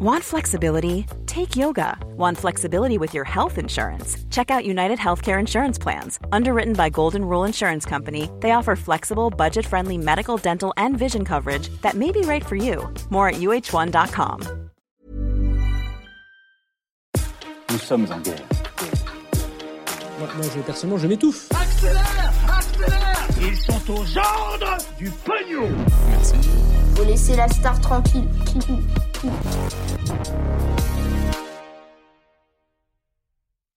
Want flexibility? Take yoga. Want flexibility with your health insurance? Check out United Healthcare Insurance Plans. Underwritten by Golden Rule Insurance Company, they offer flexible, budget friendly medical, dental, and vision coverage that may be right for you. More at uh1.com. Nous sommes en guerre. Moi, moi, je, personnellement, je m'étouffe. Accélère Accélère Ils sont aux ordres du pognon Faut laisser la star tranquille. うん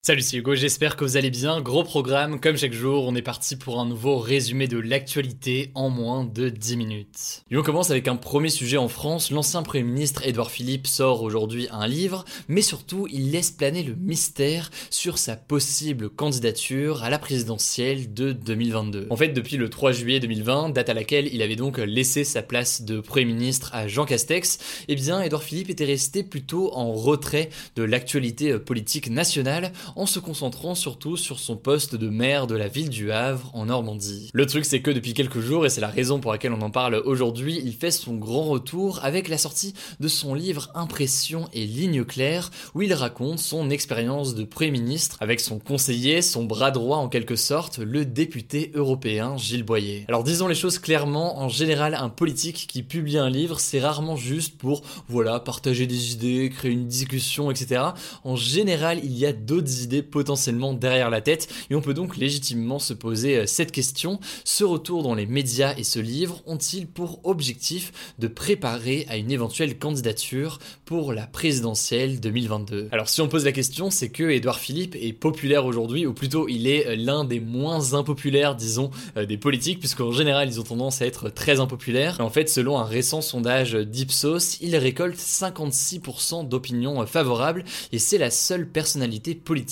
Salut, c'est Hugo, j'espère que vous allez bien. Gros programme, comme chaque jour, on est parti pour un nouveau résumé de l'actualité en moins de 10 minutes. Et on commence avec un premier sujet en France. L'ancien Premier ministre Édouard Philippe sort aujourd'hui un livre, mais surtout il laisse planer le mystère sur sa possible candidature à la présidentielle de 2022. En fait, depuis le 3 juillet 2020, date à laquelle il avait donc laissé sa place de Premier ministre à Jean Castex, eh bien Édouard Philippe était resté plutôt en retrait de l'actualité politique nationale en se concentrant surtout sur son poste de maire de la ville du Havre en Normandie. Le truc c'est que depuis quelques jours, et c'est la raison pour laquelle on en parle aujourd'hui, il fait son grand retour avec la sortie de son livre Impression et lignes claires, où il raconte son expérience de Premier ministre avec son conseiller, son bras droit en quelque sorte, le député européen Gilles Boyer. Alors disons les choses clairement, en général un politique qui publie un livre, c'est rarement juste pour, voilà, partager des idées, créer une discussion, etc. En général, il y a d'autres idées potentiellement derrière la tête et on peut donc légitimement se poser euh, cette question. Ce retour dans les médias et ce livre ont-ils pour objectif de préparer à une éventuelle candidature pour la présidentielle 2022 Alors si on pose la question, c'est que Édouard Philippe est populaire aujourd'hui ou plutôt il est euh, l'un des moins impopulaires disons euh, des politiques puisqu'en général ils ont tendance à être très impopulaires. En fait selon un récent sondage d'Ipsos, il récolte 56% d'opinions favorables et c'est la seule personnalité politique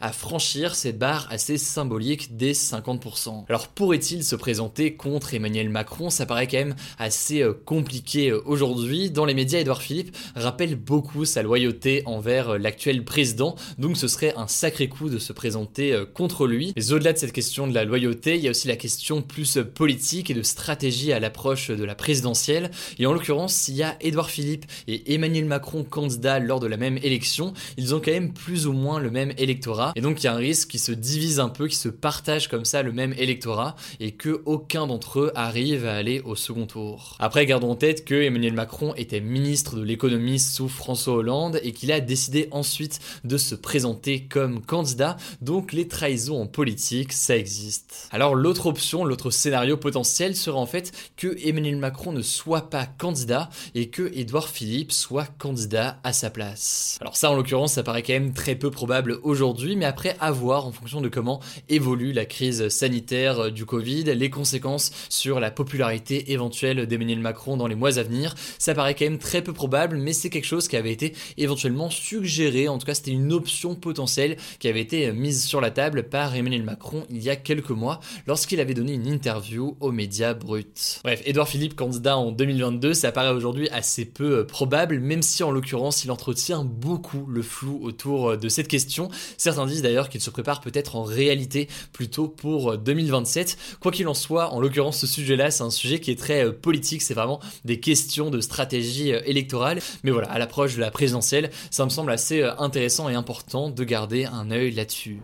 à franchir cette barre assez symbolique des 50%. Alors pourrait-il se présenter contre Emmanuel Macron? Ça paraît quand même assez euh, compliqué euh, aujourd'hui. Dans les médias, Edouard Philippe rappelle beaucoup sa loyauté envers euh, l'actuel président, donc ce serait un sacré coup de se présenter contre lui. Mais au-delà de cette question de la loyauté, il y a aussi la question plus politique et de stratégie à l'approche de la présidentielle. Et en l'occurrence, s'il y a Edouard Philippe et Emmanuel Macron candidats lors de la même élection, ils ont quand même plus ou moins le même électorat. Et donc il y a un risque qui se divise un peu, qui se partage comme ça le même électorat et que aucun d'entre eux arrive à aller au second tour. Après, gardons en tête que Emmanuel Macron était ministre de l'économie sous François Hollande et qu'il a décidé ensuite de se présenter comme candidat. Donc les trahisons en politique, ça existe. Alors l'autre option, l'autre scénario potentiel serait en fait que Emmanuel Macron ne soit pas candidat et que Édouard Philippe soit candidat à sa place. Alors ça en l'occurrence, ça paraît quand même très peu probable aujourd'hui, mais après à voir en fonction de comment évolue la crise sanitaire euh, du Covid, les conséquences sur la popularité éventuelle d'Emmanuel Macron dans les mois à venir. Ça paraît quand même très peu probable, mais c'est quelque chose qui avait été éventuellement suggéré, en tout cas c'était une option potentielle qui avait été mise sur la table par Emmanuel Macron il y a quelques mois lorsqu'il avait donné une interview aux médias bruts. Bref, Edouard Philippe candidat en 2022, ça paraît aujourd'hui assez peu euh, probable, même si en l'occurrence il entretient beaucoup le flou autour euh, de cette question. Certains disent d'ailleurs qu'il se prépare peut-être en réalité plutôt pour 2027. Quoi qu'il en soit, en l'occurrence, ce sujet-là, c'est un sujet qui est très euh, politique, c'est vraiment des questions de stratégie euh, électorale. Mais voilà, à l'approche de la présidentielle, ça me semble assez euh, intéressant et important de garder un œil là-dessus.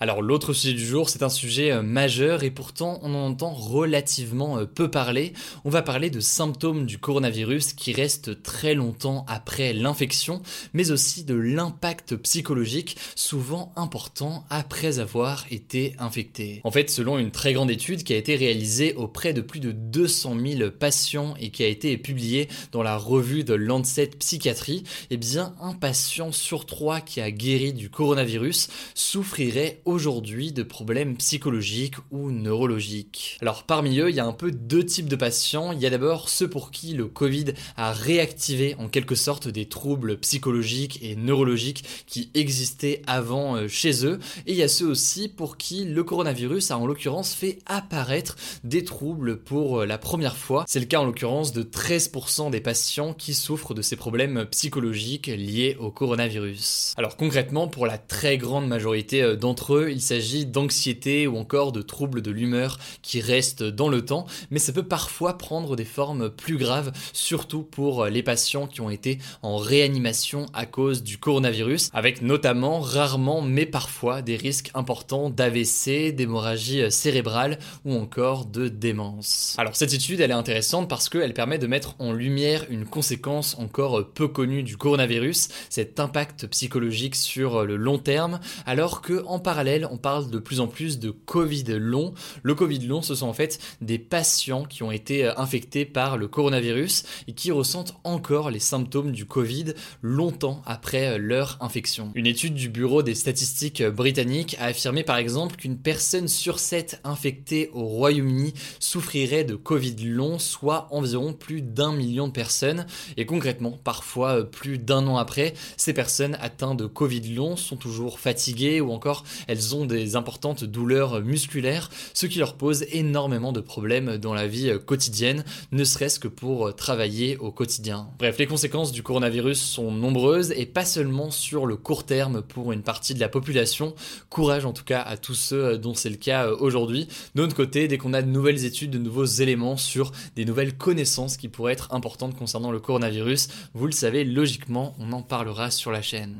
Alors l'autre sujet du jour, c'est un sujet euh, majeur et pourtant on en entend relativement euh, peu parler. On va parler de symptômes du coronavirus qui restent très longtemps après l'infection, mais aussi de l'impact psychologique souvent important après avoir été infecté. En fait, selon une très grande étude qui a été réalisée auprès de plus de 200 000 patients et qui a été publiée dans la revue de Lancet Psychiatrie, eh bien un patient sur trois qui a guéri du coronavirus souffrirait aujourd'hui de problèmes psychologiques ou neurologiques. Alors parmi eux, il y a un peu deux types de patients. Il y a d'abord ceux pour qui le Covid a réactivé en quelque sorte des troubles psychologiques et neurologiques qui existaient avant euh, chez eux. Et il y a ceux aussi pour qui le coronavirus a en l'occurrence fait apparaître des troubles pour euh, la première fois. C'est le cas en l'occurrence de 13% des patients qui souffrent de ces problèmes psychologiques liés au coronavirus. Alors concrètement, pour la très grande majorité euh, d'entre eux, il s'agit d'anxiété ou encore de troubles de l'humeur qui restent dans le temps, mais ça peut parfois prendre des formes plus graves, surtout pour les patients qui ont été en réanimation à cause du coronavirus, avec notamment, rarement, mais parfois, des risques importants d'AVC, d'hémorragie cérébrale ou encore de démence. Alors cette étude, elle est intéressante parce qu'elle permet de mettre en lumière une conséquence encore peu connue du coronavirus, cet impact psychologique sur le long terme, alors que en parallèle, on parle de plus en plus de Covid long. Le Covid long, ce sont en fait des patients qui ont été infectés par le coronavirus et qui ressentent encore les symptômes du Covid longtemps après leur infection. Une étude du Bureau des statistiques britanniques a affirmé par exemple qu'une personne sur 7 infectée au Royaume-Uni souffrirait de Covid long, soit environ plus d'un million de personnes. Et concrètement, parfois plus d'un an après, ces personnes atteintes de Covid long sont toujours fatiguées ou encore elles ont des importantes douleurs musculaires, ce qui leur pose énormément de problèmes dans la vie quotidienne, ne serait-ce que pour travailler au quotidien. Bref, les conséquences du coronavirus sont nombreuses et pas seulement sur le court terme pour une partie de la population. Courage en tout cas à tous ceux dont c'est le cas aujourd'hui. De côté, dès qu'on a de nouvelles études, de nouveaux éléments sur des nouvelles connaissances qui pourraient être importantes concernant le coronavirus, vous le savez, logiquement, on en parlera sur la chaîne.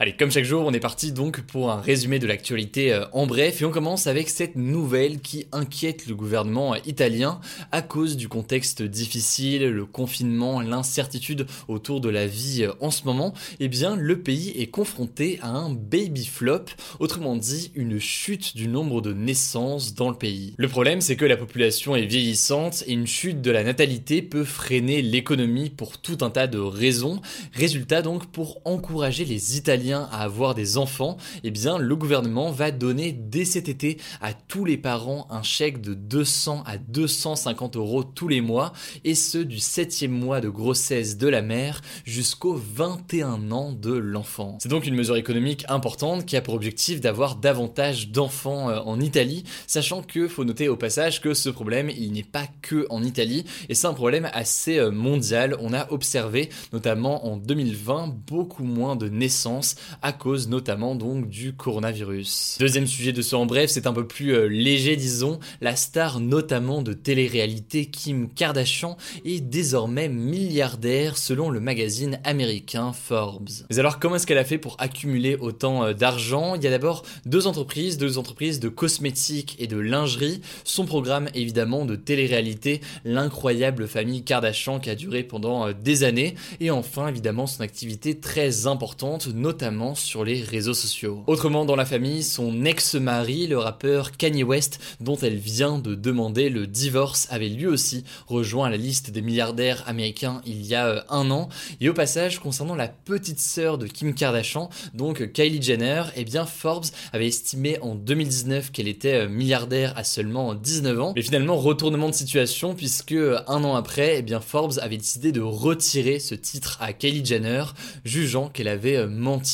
Allez, comme chaque jour, on est parti donc pour un résumé de l'actualité euh, en bref et on commence avec cette nouvelle qui inquiète le gouvernement italien à cause du contexte difficile, le confinement, l'incertitude autour de la vie euh, en ce moment. Eh bien, le pays est confronté à un baby flop, autrement dit une chute du nombre de naissances dans le pays. Le problème, c'est que la population est vieillissante et une chute de la natalité peut freiner l'économie pour tout un tas de raisons. Résultat donc, pour encourager les Italiens à avoir des enfants, eh bien le gouvernement va donner dès cet été à tous les parents un chèque de 200 à 250 euros tous les mois, et ce du septième mois de grossesse de la mère jusqu'au 21 ans de l'enfant. C'est donc une mesure économique importante qui a pour objectif d'avoir davantage d'enfants euh, en Italie, sachant que faut noter au passage que ce problème il n'est pas que en Italie, et c'est un problème assez euh, mondial. On a observé notamment en 2020 beaucoup moins de naissances à cause notamment donc du coronavirus. Deuxième sujet de ce en bref, c'est un peu plus euh, léger disons, la star notamment de télé-réalité Kim Kardashian est désormais milliardaire selon le magazine américain Forbes. Mais alors comment est-ce qu'elle a fait pour accumuler autant euh, d'argent? Il y a d'abord deux entreprises, deux entreprises de cosmétiques et de lingerie, son programme évidemment de télé-réalité, l'incroyable famille Kardashian qui a duré pendant euh, des années, et enfin évidemment son activité très importante, notamment sur les réseaux sociaux. Autrement dans la famille, son ex-mari, le rappeur Kanye West, dont elle vient de demander le divorce, avait lui aussi rejoint la liste des milliardaires américains il y a euh, un an. Et au passage, concernant la petite sœur de Kim Kardashian, donc Kylie Jenner, eh bien Forbes avait estimé en 2019 qu'elle était euh, milliardaire à seulement 19 ans. Mais finalement, retournement de situation puisque euh, un an après, eh bien Forbes avait décidé de retirer ce titre à Kylie Jenner, jugeant qu'elle avait menti